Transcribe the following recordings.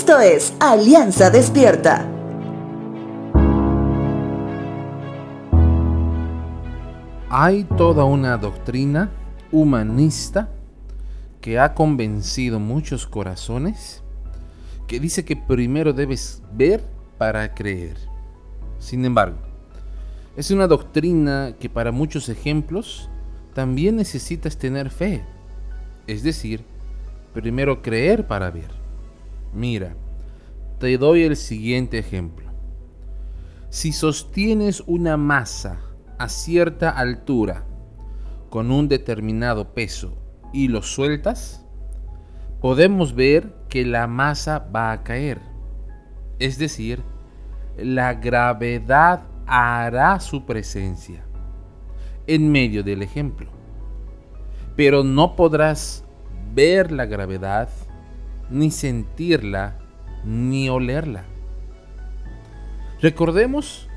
Esto es Alianza Despierta. Hay toda una doctrina humanista que ha convencido muchos corazones que dice que primero debes ver para creer. Sin embargo, es una doctrina que para muchos ejemplos también necesitas tener fe. Es decir, primero creer para ver. Mira, te doy el siguiente ejemplo. Si sostienes una masa a cierta altura con un determinado peso y lo sueltas, podemos ver que la masa va a caer. Es decir, la gravedad hará su presencia en medio del ejemplo. Pero no podrás ver la gravedad, ni sentirla, ni olerla. Recordemos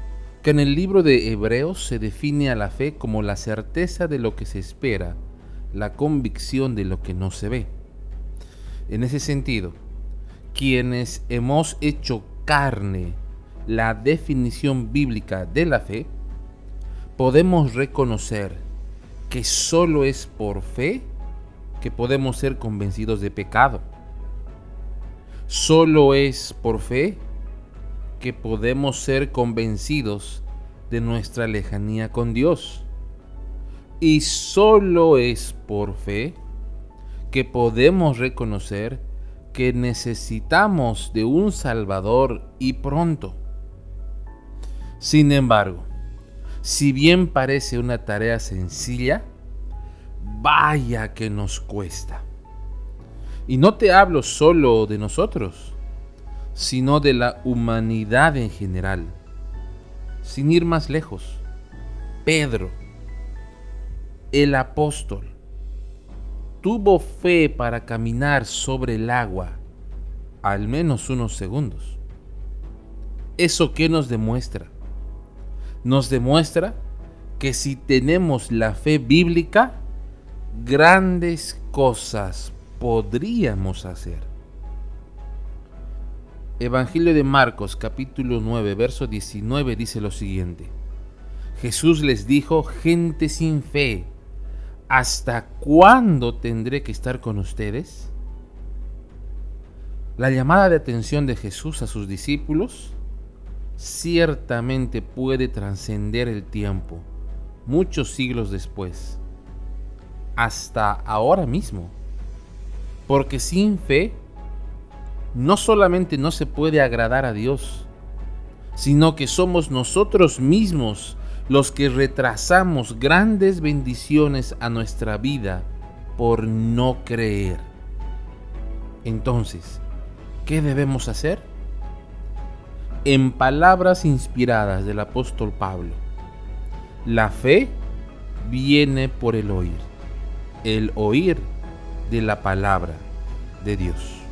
que en el libro de Hebreos se define a la fe como la certeza de lo que se espera, la convicción de lo que no se ve. En ese sentido, quienes hemos hecho carne la definición bíblica de la fe, podemos reconocer que solo es por fe que podemos ser convencidos de pecado. Solo es por fe que podemos ser convencidos de nuestra lejanía con Dios. Y solo es por fe que podemos reconocer que necesitamos de un Salvador y pronto. Sin embargo, si bien parece una tarea sencilla, vaya que nos cuesta. Y no te hablo solo de nosotros, sino de la humanidad en general. Sin ir más lejos, Pedro, el apóstol, tuvo fe para caminar sobre el agua al menos unos segundos. ¿Eso qué nos demuestra? nos demuestra que si tenemos la fe bíblica, grandes cosas podríamos hacer. Evangelio de Marcos capítulo 9 verso 19 dice lo siguiente. Jesús les dijo, gente sin fe, ¿hasta cuándo tendré que estar con ustedes? La llamada de atención de Jesús a sus discípulos ciertamente puede trascender el tiempo, muchos siglos después, hasta ahora mismo. Porque sin fe, no solamente no se puede agradar a Dios, sino que somos nosotros mismos los que retrasamos grandes bendiciones a nuestra vida por no creer. Entonces, ¿qué debemos hacer? en palabras inspiradas del apóstol Pablo. La fe viene por el oír, el oír de la palabra de Dios.